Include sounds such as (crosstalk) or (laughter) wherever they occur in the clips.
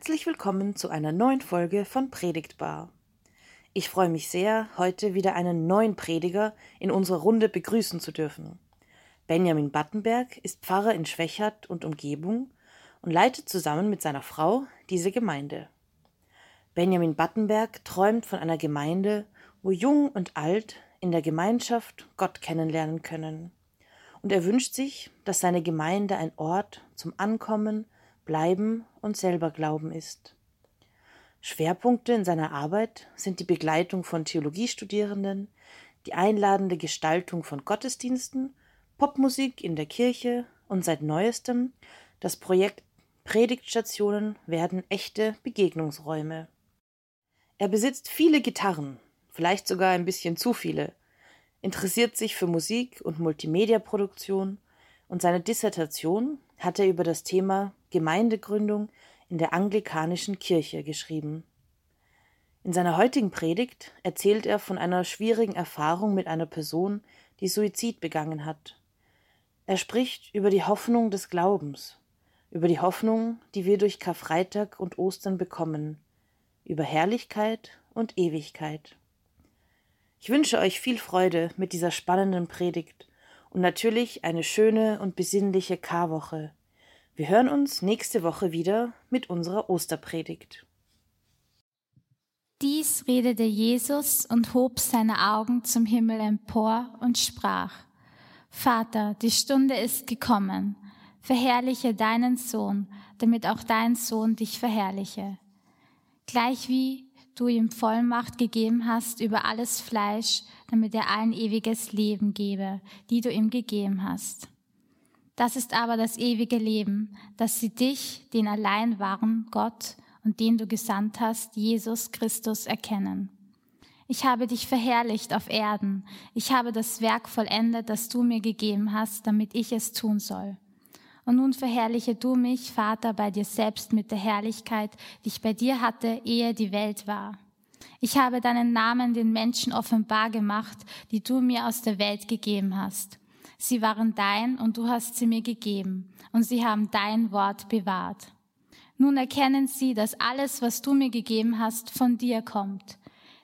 Herzlich willkommen zu einer neuen Folge von Predigtbar. Ich freue mich sehr, heute wieder einen neuen Prediger in unserer Runde begrüßen zu dürfen. Benjamin Battenberg ist Pfarrer in Schwächert und Umgebung und leitet zusammen mit seiner Frau diese Gemeinde. Benjamin Battenberg träumt von einer Gemeinde, wo Jung und Alt in der Gemeinschaft Gott kennenlernen können. Und er wünscht sich, dass seine Gemeinde ein Ort zum Ankommen, Bleiben und selber Glauben ist. Schwerpunkte in seiner Arbeit sind die Begleitung von Theologiestudierenden, die einladende Gestaltung von Gottesdiensten, Popmusik in der Kirche und seit neuestem das Projekt Predigtstationen werden echte Begegnungsräume. Er besitzt viele Gitarren, vielleicht sogar ein bisschen zu viele, interessiert sich für Musik und Multimediaproduktion und seine Dissertation hat er über das Thema Gemeindegründung in der anglikanischen Kirche geschrieben. In seiner heutigen Predigt erzählt er von einer schwierigen Erfahrung mit einer Person, die Suizid begangen hat. Er spricht über die Hoffnung des Glaubens, über die Hoffnung, die wir durch Karfreitag und Ostern bekommen, über Herrlichkeit und Ewigkeit. Ich wünsche euch viel Freude mit dieser spannenden Predigt und natürlich eine schöne und besinnliche Karwoche. Wir hören uns nächste Woche wieder mit unserer Osterpredigt. Dies redete Jesus und hob seine Augen zum Himmel empor und sprach, Vater, die Stunde ist gekommen, verherrliche deinen Sohn, damit auch dein Sohn dich verherrliche. Gleichwie du ihm Vollmacht gegeben hast über alles Fleisch, damit er allen ewiges Leben gebe, die du ihm gegeben hast. Das ist aber das ewige Leben, dass sie dich, den allein wahren Gott und den du gesandt hast, Jesus Christus, erkennen. Ich habe dich verherrlicht auf Erden. Ich habe das Werk vollendet, das du mir gegeben hast, damit ich es tun soll. Und nun verherrliche du mich, Vater, bei dir selbst mit der Herrlichkeit, die ich bei dir hatte, ehe die Welt war. Ich habe deinen Namen den Menschen offenbar gemacht, die du mir aus der Welt gegeben hast. Sie waren dein und du hast sie mir gegeben, und sie haben dein Wort bewahrt. Nun erkennen sie, dass alles, was du mir gegeben hast, von dir kommt.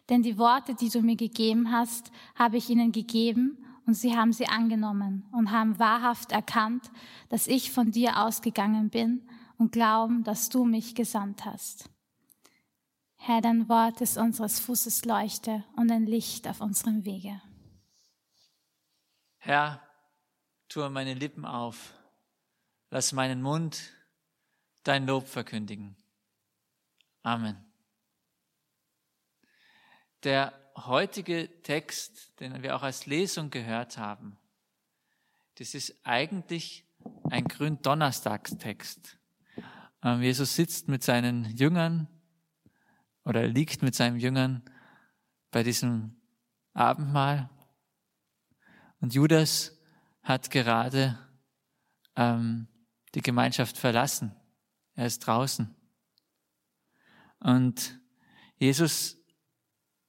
Denn die Worte, die du mir gegeben hast, habe ich ihnen gegeben, und sie haben sie angenommen und haben wahrhaft erkannt, dass ich von dir ausgegangen bin und glauben, dass du mich gesandt hast. Herr, dein Wort ist unseres Fußes Leuchte und ein Licht auf unserem Wege. Herr, tue meine Lippen auf, lass meinen Mund dein Lob verkündigen. Amen. Der heutige Text, den wir auch als Lesung gehört haben, das ist eigentlich ein Gründonnerstagstext. Ähm, Jesus sitzt mit seinen Jüngern oder liegt mit seinen Jüngern bei diesem Abendmahl und Judas hat gerade ähm, die Gemeinschaft verlassen. Er ist draußen. Und Jesus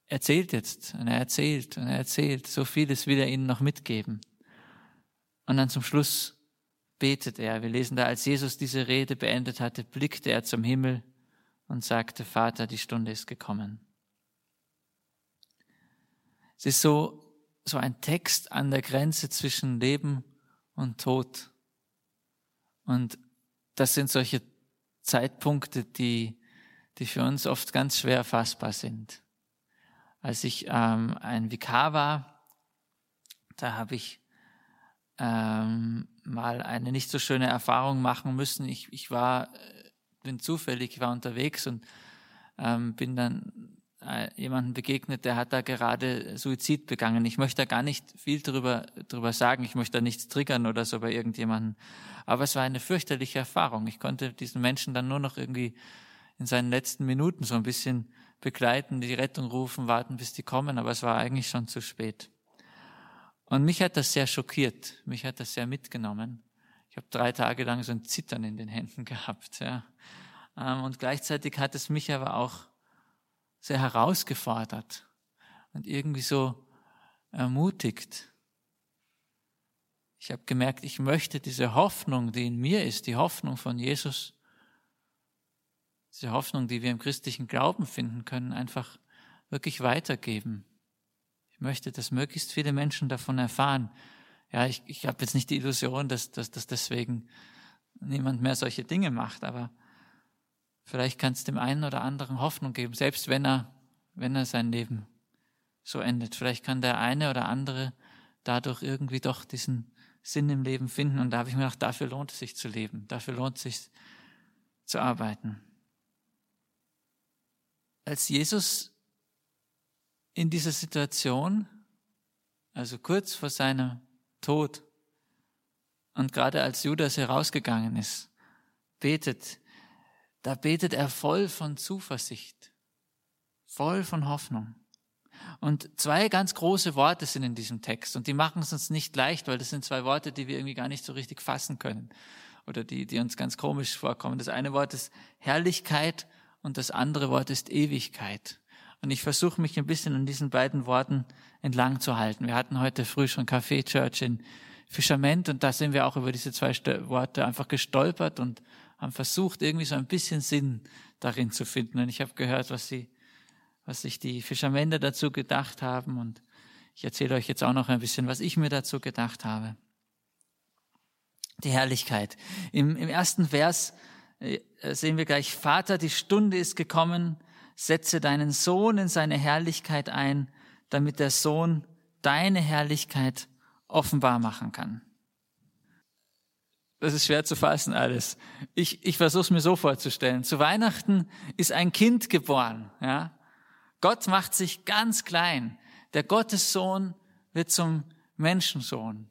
erzählt jetzt und er erzählt und er erzählt. So vieles will er ihnen noch mitgeben. Und dann zum Schluss betet er. Wir lesen da, als Jesus diese Rede beendet hatte, blickte er zum Himmel und sagte, Vater, die Stunde ist gekommen. Es ist so, so ein Text an der Grenze zwischen Leben und Tod. Und das sind solche Zeitpunkte, die, die für uns oft ganz schwer fassbar sind als ich ähm, ein Vikar war, da habe ich ähm, mal eine nicht so schöne Erfahrung machen müssen. Ich, ich war, äh, bin zufällig, ich war unterwegs und ähm, bin dann äh, jemanden begegnet, der hat da gerade Suizid begangen. Ich möchte da gar nicht viel drüber, drüber sagen, ich möchte da nichts triggern oder so bei irgendjemanden. Aber es war eine fürchterliche Erfahrung. Ich konnte diesen Menschen dann nur noch irgendwie in seinen letzten Minuten so ein bisschen begleiten, die Rettung rufen, warten, bis die kommen, aber es war eigentlich schon zu spät. Und mich hat das sehr schockiert, mich hat das sehr mitgenommen. Ich habe drei Tage lang so ein Zittern in den Händen (laughs) gehabt. Ja. Ähm, und gleichzeitig hat es mich aber auch sehr herausgefordert und irgendwie so ermutigt. Ich habe gemerkt, ich möchte diese Hoffnung, die in mir ist, die Hoffnung von Jesus, diese Hoffnung, die wir im christlichen Glauben finden können, einfach wirklich weitergeben. Ich möchte, dass möglichst viele Menschen davon erfahren. Ja, ich, ich habe jetzt nicht die Illusion, dass, dass, dass deswegen niemand mehr solche Dinge macht, aber vielleicht kann es dem einen oder anderen Hoffnung geben, selbst wenn er, wenn er sein Leben so endet. Vielleicht kann der eine oder andere dadurch irgendwie doch diesen Sinn im Leben finden. Und da habe ich mir gedacht, dafür lohnt es sich zu leben, dafür lohnt es sich zu arbeiten. Als Jesus in dieser Situation, also kurz vor seinem Tod und gerade als Judas herausgegangen ist, betet, da betet er voll von Zuversicht, voll von Hoffnung. Und zwei ganz große Worte sind in diesem Text und die machen es uns nicht leicht, weil das sind zwei Worte, die wir irgendwie gar nicht so richtig fassen können oder die, die uns ganz komisch vorkommen. Das eine Wort ist Herrlichkeit und das andere Wort ist Ewigkeit. Und ich versuche mich ein bisschen an diesen beiden Worten entlang zu halten. Wir hatten heute früh schon Café Church in Fischerment und da sind wir auch über diese zwei Worte einfach gestolpert und haben versucht, irgendwie so ein bisschen Sinn darin zu finden. Und ich habe gehört, was sie was sich die Fischermänner dazu gedacht haben. Und ich erzähle euch jetzt auch noch ein bisschen, was ich mir dazu gedacht habe. Die Herrlichkeit. Im, im ersten Vers sehen wir gleich, Vater, die Stunde ist gekommen, setze deinen Sohn in seine Herrlichkeit ein, damit der Sohn deine Herrlichkeit offenbar machen kann. Das ist schwer zu fassen alles. Ich, ich versuche es mir so vorzustellen. Zu Weihnachten ist ein Kind geboren. Ja? Gott macht sich ganz klein. Der Gottessohn wird zum Menschensohn.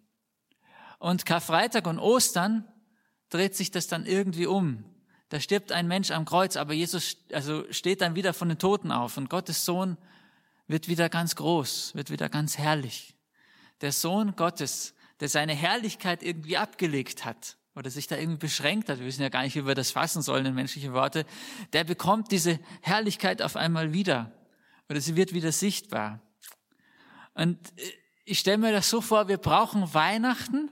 Und Karfreitag und Ostern dreht sich das dann irgendwie um. Da stirbt ein Mensch am Kreuz, aber Jesus also steht dann wieder von den Toten auf und Gottes Sohn wird wieder ganz groß, wird wieder ganz herrlich. Der Sohn Gottes, der seine Herrlichkeit irgendwie abgelegt hat oder sich da irgendwie beschränkt hat, wir wissen ja gar nicht, wie wir das fassen sollen in menschliche Worte, der bekommt diese Herrlichkeit auf einmal wieder oder sie wird wieder sichtbar. Und äh, ich stelle mir das so vor, wir brauchen Weihnachten,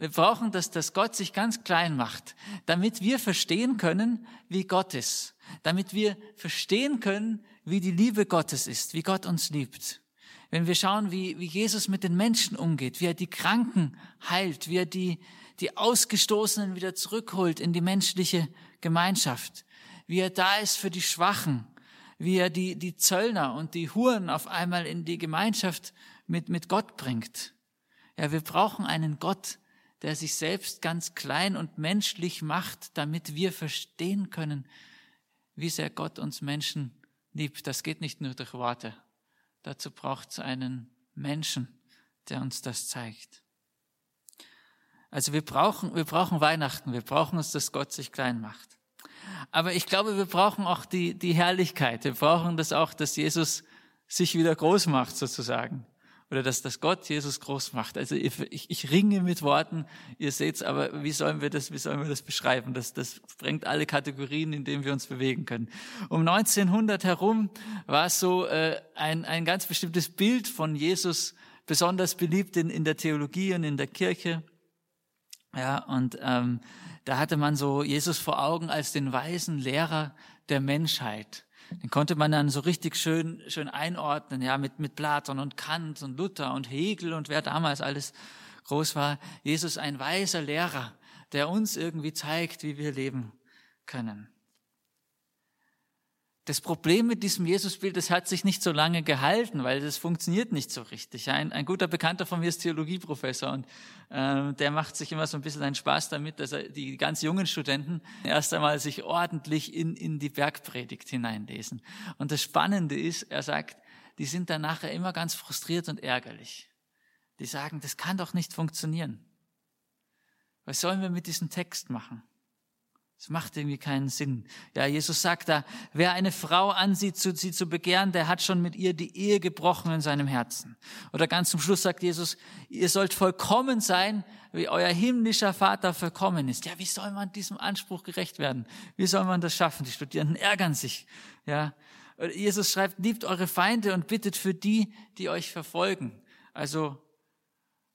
wir brauchen, dass das Gott sich ganz klein macht, damit wir verstehen können, wie Gott ist, damit wir verstehen können, wie die Liebe Gottes ist, wie Gott uns liebt. Wenn wir schauen, wie, wie Jesus mit den Menschen umgeht, wie er die Kranken heilt, wie er die, die Ausgestoßenen wieder zurückholt in die menschliche Gemeinschaft, wie er da ist für die Schwachen, wie er die, die Zöllner und die Huren auf einmal in die Gemeinschaft mit, mit Gott bringt. Ja, wir brauchen einen Gott, der sich selbst ganz klein und menschlich macht, damit wir verstehen können, wie sehr Gott uns Menschen liebt. Das geht nicht nur durch Worte. Dazu braucht es einen Menschen, der uns das zeigt. Also wir brauchen, wir brauchen Weihnachten. Wir brauchen es, dass Gott sich klein macht. Aber ich glaube, wir brauchen auch die, die Herrlichkeit. Wir brauchen das auch, dass Jesus sich wieder groß macht, sozusagen. Oder dass, dass Gott Jesus groß macht. Also ich, ich ringe mit Worten, ihr seht's, aber wie sollen wir das, wie sollen wir das beschreiben? Das, das sprengt alle Kategorien, in denen wir uns bewegen können. Um 1900 herum war es so äh, ein, ein ganz bestimmtes Bild von Jesus, besonders beliebt in, in der Theologie und in der Kirche. Ja, und ähm, da hatte man so Jesus vor Augen als den weisen Lehrer der Menschheit. Den konnte man dann so richtig schön, schön einordnen, ja, mit, mit Platon und Kant und Luther und Hegel und wer damals alles groß war. Jesus ein weiser Lehrer, der uns irgendwie zeigt, wie wir leben können. Das Problem mit diesem Jesusbild, das hat sich nicht so lange gehalten, weil das funktioniert nicht so richtig. Ein, ein guter Bekannter von mir ist Theologieprofessor und äh, der macht sich immer so ein bisschen einen Spaß damit, dass er die ganz jungen Studenten erst einmal sich ordentlich in, in die Bergpredigt hineinlesen. Und das Spannende ist, er sagt, die sind dann nachher immer ganz frustriert und ärgerlich. Die sagen, das kann doch nicht funktionieren. Was sollen wir mit diesem Text machen? Es macht irgendwie keinen Sinn. Ja, Jesus sagt da, wer eine Frau ansieht, sie zu begehren, der hat schon mit ihr die Ehe gebrochen in seinem Herzen. Oder ganz zum Schluss sagt Jesus, ihr sollt vollkommen sein, wie euer himmlischer Vater vollkommen ist. Ja, wie soll man diesem Anspruch gerecht werden? Wie soll man das schaffen? Die Studierenden ärgern sich. Ja, Jesus schreibt, liebt eure Feinde und bittet für die, die euch verfolgen. Also,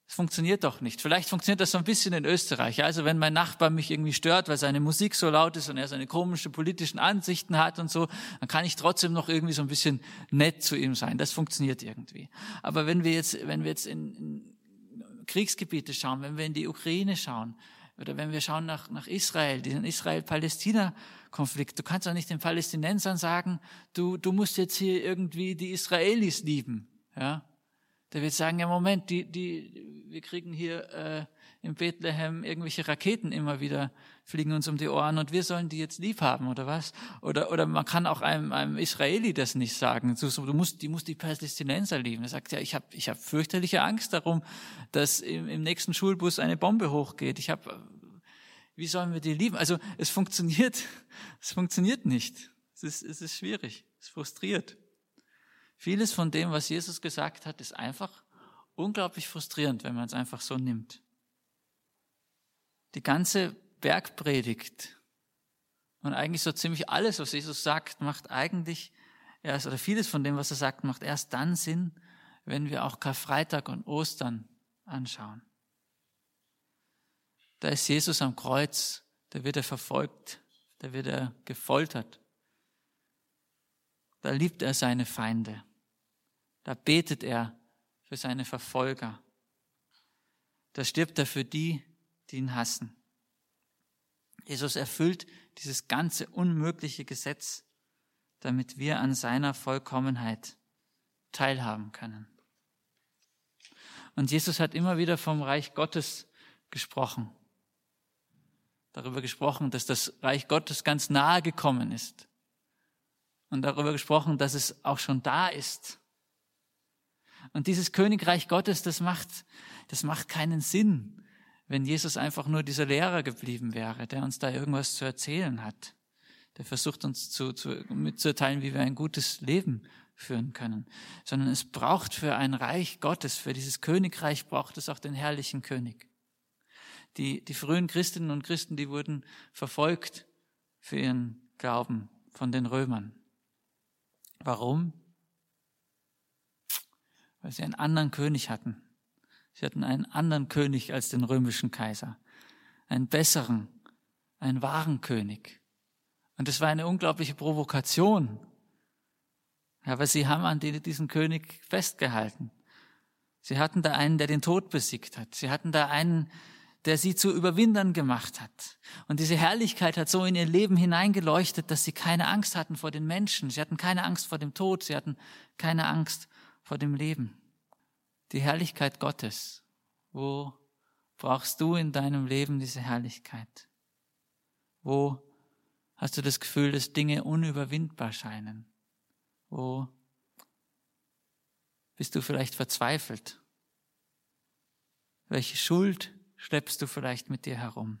Es funktioniert doch nicht. Vielleicht funktioniert das so ein bisschen in Österreich. Also wenn mein Nachbar mich irgendwie stört, weil seine Musik so laut ist und er seine komischen politischen Ansichten hat und so, dann kann ich trotzdem noch irgendwie so ein bisschen nett zu ihm sein. Das funktioniert irgendwie. Aber wenn wir jetzt, wenn wir jetzt in, in Kriegsgebiete schauen, wenn wir in die Ukraine schauen, oder wenn wir schauen nach, nach Israel, diesen Israel-Palästina-Konflikt, du kannst doch nicht den Palästinensern sagen, du, du musst jetzt hier irgendwie die Israelis lieben. Ja? Der wird sagen, ja Moment, die, die, wir kriegen hier äh, in Bethlehem irgendwelche Raketen immer wieder, fliegen uns um die Ohren und wir sollen die jetzt lieb haben oder was? Oder, oder man kann auch einem, einem Israeli das nicht sagen. Du, du musst, die muss die Palästinenser lieben. Er sagt, ja, ich habe ich hab fürchterliche Angst darum, dass im, im nächsten Schulbus eine Bombe hochgeht. Ich habe, wie sollen wir die lieben? Also es funktioniert, (laughs) es funktioniert nicht. Es ist, es ist schwierig, es frustriert. Vieles von dem, was Jesus gesagt hat, ist einfach unglaublich frustrierend, wenn man es einfach so nimmt. Die ganze Bergpredigt und eigentlich so ziemlich alles, was Jesus sagt, macht eigentlich erst, oder vieles von dem, was er sagt, macht erst dann Sinn, wenn wir auch Karfreitag und Ostern anschauen. Da ist Jesus am Kreuz, da wird er verfolgt, da wird er gefoltert. Da liebt er seine Feinde. Da betet er für seine Verfolger. Da stirbt er für die, die ihn hassen. Jesus erfüllt dieses ganze unmögliche Gesetz, damit wir an seiner Vollkommenheit teilhaben können. Und Jesus hat immer wieder vom Reich Gottes gesprochen. Darüber gesprochen, dass das Reich Gottes ganz nahe gekommen ist und darüber gesprochen, dass es auch schon da ist. Und dieses Königreich Gottes, das macht, das macht keinen Sinn, wenn Jesus einfach nur dieser Lehrer geblieben wäre, der uns da irgendwas zu erzählen hat. Der versucht uns zu, zu, mitzuteilen, wie wir ein gutes Leben führen können. Sondern es braucht für ein Reich Gottes, für dieses Königreich braucht es auch den herrlichen König. Die, die frühen Christinnen und Christen, die wurden verfolgt für ihren Glauben von den Römern. Warum? Weil sie einen anderen König hatten. Sie hatten einen anderen König als den römischen Kaiser. Einen besseren, einen wahren König. Und es war eine unglaubliche Provokation. Aber sie haben an diesen König festgehalten. Sie hatten da einen, der den Tod besiegt hat. Sie hatten da einen, der sie zu Überwindern gemacht hat. Und diese Herrlichkeit hat so in ihr Leben hineingeleuchtet, dass sie keine Angst hatten vor den Menschen. Sie hatten keine Angst vor dem Tod. Sie hatten keine Angst vor dem Leben. Die Herrlichkeit Gottes. Wo brauchst du in deinem Leben diese Herrlichkeit? Wo hast du das Gefühl, dass Dinge unüberwindbar scheinen? Wo bist du vielleicht verzweifelt? Welche Schuld schleppst du vielleicht mit dir herum?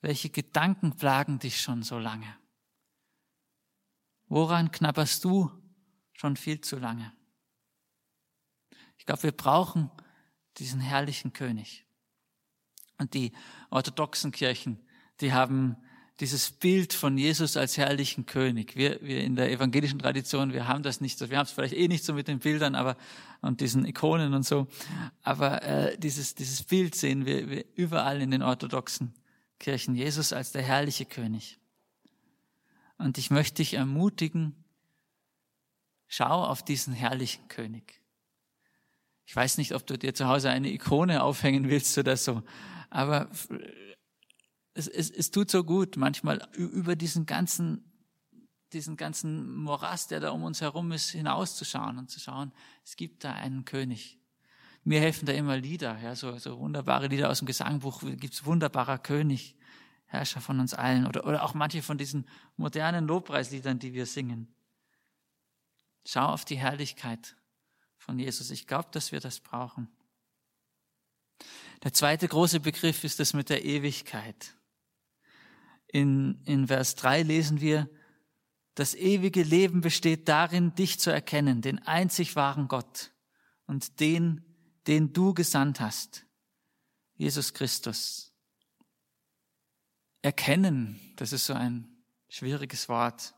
Welche Gedanken plagen dich schon so lange? Woran knabberst du schon viel zu lange? Ich glaube, wir brauchen diesen herrlichen König. Und die orthodoxen Kirchen, die haben dieses Bild von Jesus als herrlichen König. Wir, wir in der evangelischen Tradition, wir haben das nicht so, wir haben es vielleicht eh nicht so mit den Bildern, aber und diesen Ikonen und so, aber äh, dieses dieses Bild sehen wir, wir überall in den orthodoxen Kirchen. Jesus als der herrliche König. Und ich möchte dich ermutigen, schau auf diesen herrlichen König. Ich weiß nicht, ob du dir zu Hause eine Ikone aufhängen willst oder so, aber es, es, es tut so gut, manchmal über diesen ganzen, diesen ganzen Morast, der da um uns herum ist, hinauszuschauen und zu schauen, es gibt da einen König. Mir helfen da immer Lieder, ja, so, so wunderbare Lieder aus dem Gesangbuch, gibt's wunderbarer König, Herrscher von uns allen, oder, oder auch manche von diesen modernen Lobpreisliedern, die wir singen. Schau auf die Herrlichkeit von Jesus. Ich glaube, dass wir das brauchen. Der zweite große Begriff ist das mit der Ewigkeit. In, in Vers 3 lesen wir, das ewige Leben besteht darin, dich zu erkennen, den einzig wahren Gott und den, den du gesandt hast, Jesus Christus. Erkennen, das ist so ein schwieriges Wort.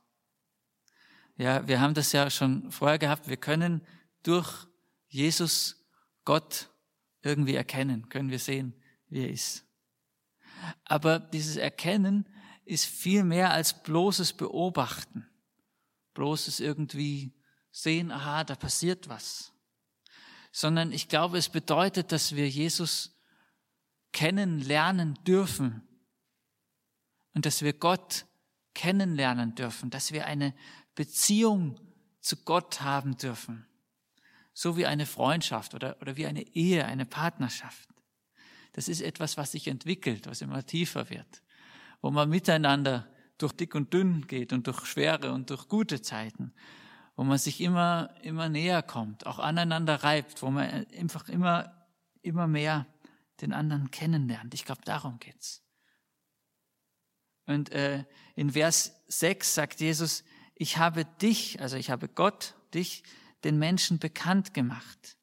Ja, wir haben das ja schon vorher gehabt. Wir können durch Jesus Gott irgendwie erkennen, können wir sehen, wie er ist. Aber dieses Erkennen ist viel mehr als bloßes Beobachten, bloßes irgendwie sehen, aha, da passiert was, sondern ich glaube, es bedeutet, dass wir Jesus kennenlernen dürfen und dass wir Gott kennenlernen dürfen, dass wir eine Beziehung zu Gott haben dürfen, so wie eine Freundschaft oder, oder wie eine Ehe, eine Partnerschaft. Das ist etwas, was sich entwickelt, was immer tiefer wird, wo man miteinander durch dick und dünn geht und durch schwere und durch gute Zeiten, wo man sich immer, immer näher kommt, auch aneinander reibt, wo man einfach immer, immer mehr den anderen kennenlernt. Ich glaube, darum geht's. Und äh, in Vers 6 sagt Jesus, ich habe dich, also ich habe Gott, dich, den Menschen bekannt gemacht,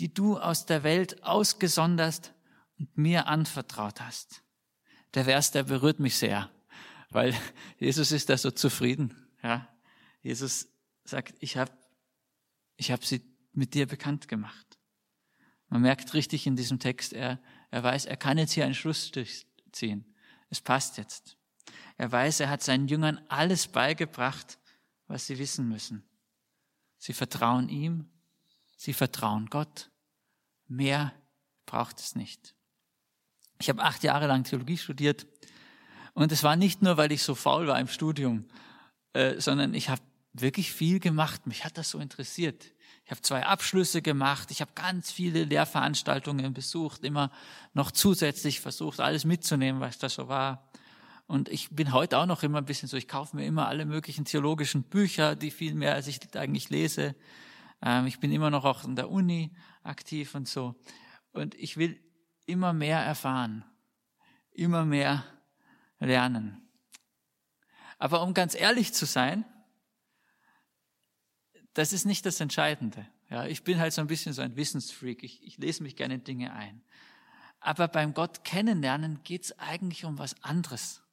die du aus der Welt ausgesondert und mir anvertraut hast. Der Vers, der berührt mich sehr, weil Jesus ist da so zufrieden. Ja, Jesus sagt, ich habe ich hab sie mit dir bekannt gemacht. Man merkt richtig in diesem Text, er, er weiß, er kann jetzt hier einen Schlussstrich ziehen. Es passt jetzt. Er weiß, er hat seinen Jüngern alles beigebracht, was sie wissen müssen. Sie vertrauen ihm, sie vertrauen Gott. Mehr braucht es nicht. Ich habe acht Jahre lang Theologie studiert und es war nicht nur, weil ich so faul war im Studium, äh, sondern ich habe wirklich viel gemacht. Mich hat das so interessiert. Ich habe zwei Abschlüsse gemacht, ich habe ganz viele Lehrveranstaltungen besucht, immer noch zusätzlich versucht, alles mitzunehmen, was da so war. Und ich bin heute auch noch immer ein bisschen so, ich kaufe mir immer alle möglichen theologischen Bücher, die viel mehr als ich eigentlich lese. Ähm, ich bin immer noch auch in der Uni aktiv und so. Und ich will immer mehr erfahren, immer mehr lernen. Aber um ganz ehrlich zu sein, das ist nicht das Entscheidende. Ja, ich bin halt so ein bisschen so ein Wissensfreak. Ich, ich lese mich gerne in Dinge ein. Aber beim Gott kennenlernen geht es eigentlich um was anderes.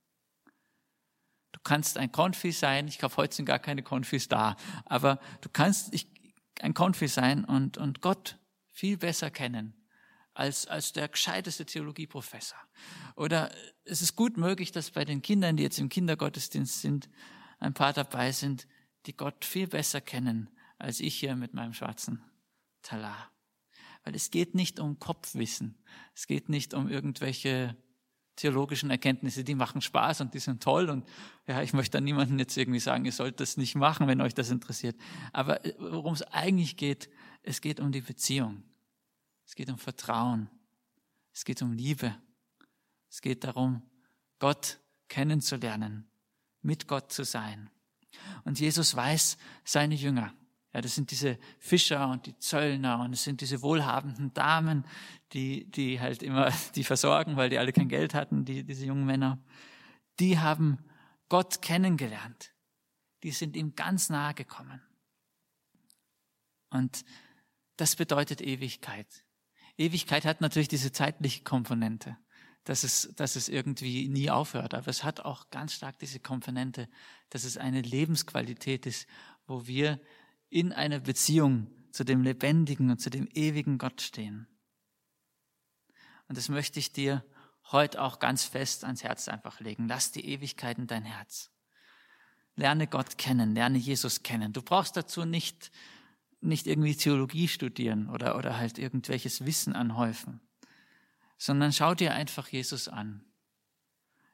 Du kannst ein Konfi sein. Ich glaube, heute sind gar keine Konfis da. Aber du kannst ein Konfi sein und, und Gott viel besser kennen als, als der gescheiteste Theologieprofessor. Oder es ist gut möglich, dass bei den Kindern, die jetzt im Kindergottesdienst sind, ein paar dabei sind, die Gott viel besser kennen als ich hier mit meinem schwarzen Talar. Weil es geht nicht um Kopfwissen. Es geht nicht um irgendwelche theologischen Erkenntnisse, die machen Spaß und die sind toll und ja, ich möchte da niemanden jetzt irgendwie sagen, ihr sollt das nicht machen, wenn euch das interessiert. Aber äh, worum es eigentlich geht, es geht um die Beziehung. Es geht um Vertrauen. Es geht um Liebe. Es geht darum, Gott kennenzulernen, mit Gott zu sein. Und Jesus weiß seine Jünger. Ja, das sind diese Fischer und die Zöllner und es sind diese wohlhabenden Damen, die, die halt immer (laughs) die versorgen, weil die alle kein Geld hatten, die, diese jungen Männer. Die haben Gott kennengelernt. Die sind ihm ganz nahe gekommen. Und das bedeutet Ewigkeit. Ewigkeit hat natürlich diese zeitliche Komponente dass es, dass es irgendwie nie aufhört. Aber es hat auch ganz stark diese Komponente, dass es eine Lebensqualität ist, wo wir in einer Beziehung zu dem lebendigen und zu dem ewigen Gott stehen. Und das möchte ich dir heute auch ganz fest ans Herz einfach legen. Lass die Ewigkeit in dein Herz. Lerne Gott kennen, lerne Jesus kennen. Du brauchst dazu nicht, nicht irgendwie Theologie studieren oder, oder halt irgendwelches Wissen anhäufen sondern schau dir einfach Jesus an.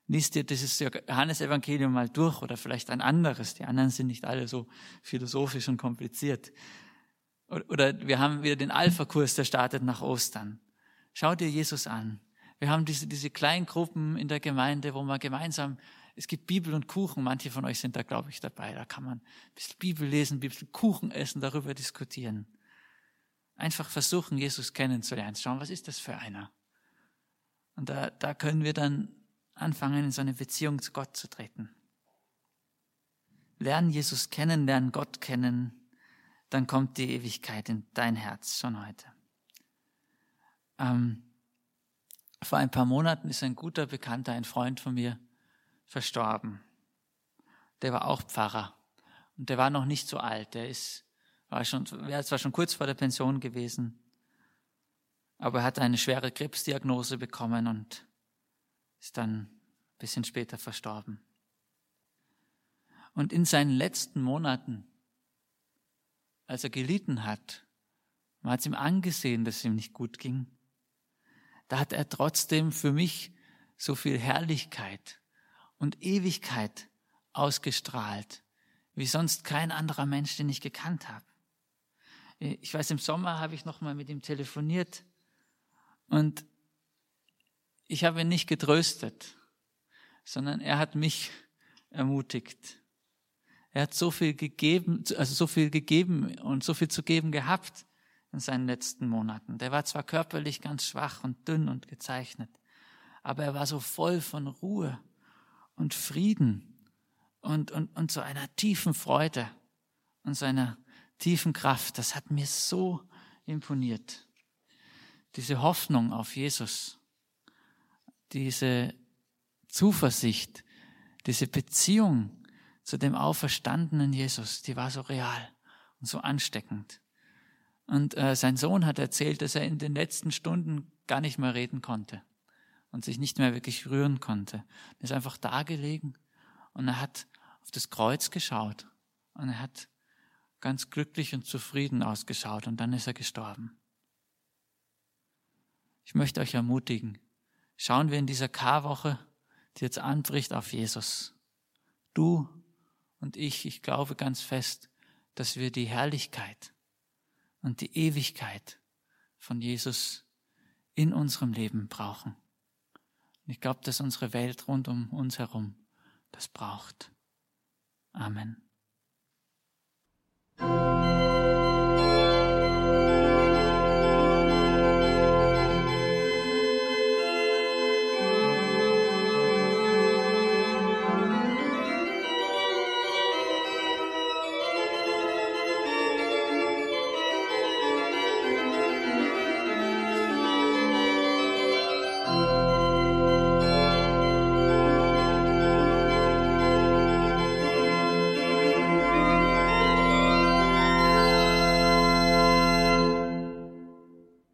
Lies dir dieses Johannesevangelium mal durch oder vielleicht ein anderes. Die anderen sind nicht alle so philosophisch und kompliziert. Oder wir haben wieder den Alpha-Kurs, der startet nach Ostern. Schau dir Jesus an. Wir haben diese, diese kleinen Gruppen in der Gemeinde, wo man gemeinsam, es gibt Bibel und Kuchen, manche von euch sind da, glaube ich, dabei. Da kann man ein bisschen Bibel lesen, ein bisschen Kuchen essen, darüber diskutieren. Einfach versuchen, Jesus kennenzulernen. Schauen, was ist das für einer? Und da, da können wir dann anfangen, in so eine Beziehung zu Gott zu treten. Lernen Jesus kennen, lernen Gott kennen, dann kommt die Ewigkeit in dein Herz schon heute. Ähm, vor ein paar Monaten ist ein guter Bekannter, ein Freund von mir, verstorben. Der war auch Pfarrer und der war noch nicht so alt. Der ist, war schon, wäre zwar schon kurz vor der Pension gewesen, Aber er hat eine schwere Krebsdiagnose bekommen und ist dann ein bisschen später verstorben. Und in seinen letzten Monaten, als er gelitten hat, man hat es ihm angesehen, dass es ihm nicht gut ging, da hat er trotzdem für mich so viel Herrlichkeit und Ewigkeit ausgestrahlt, wie sonst kein anderer Mensch, den ich gekannt habe. Ich weiß, im Sommer habe ich noch mal mit ihm telefoniert und ich habe ihn nicht getröstet, sondern er hat mich ermutigt. Er hat so viel gegeben, also so viel gegeben und so viel zu geben gehabt in seinen letzten Monaten. Der war zwar körperlich ganz schwach und dünn und gezeichnet, aber er war so voll von Ruhe und Frieden und, und, und so einer tiefen Freude und seiner tiefen Kraft. Das hat mir so imponiert. Diese Hoffnung auf Jesus, diese Zuversicht, diese Beziehung zu dem auferstandenen Jesus, die war so real und so ansteckend. Und äh, sein Sohn hat erzählt, dass er in den letzten Stunden gar nicht mehr reden konnte und sich nicht mehr wirklich rühren konnte. Er ist einfach da gelegen und er hat auf das Kreuz geschaut und er hat ganz glücklich und zufrieden ausgeschaut und dann ist er gestorben. Ich möchte euch ermutigen, schauen wir in dieser Karwoche, die jetzt anbricht, auf Jesus. Du und ich, ich glaube ganz fest, dass wir die Herrlichkeit und die Ewigkeit von Jesus in unserem Leben brauchen. Und ich glaube, dass unsere Welt rund um uns herum das braucht. Amen.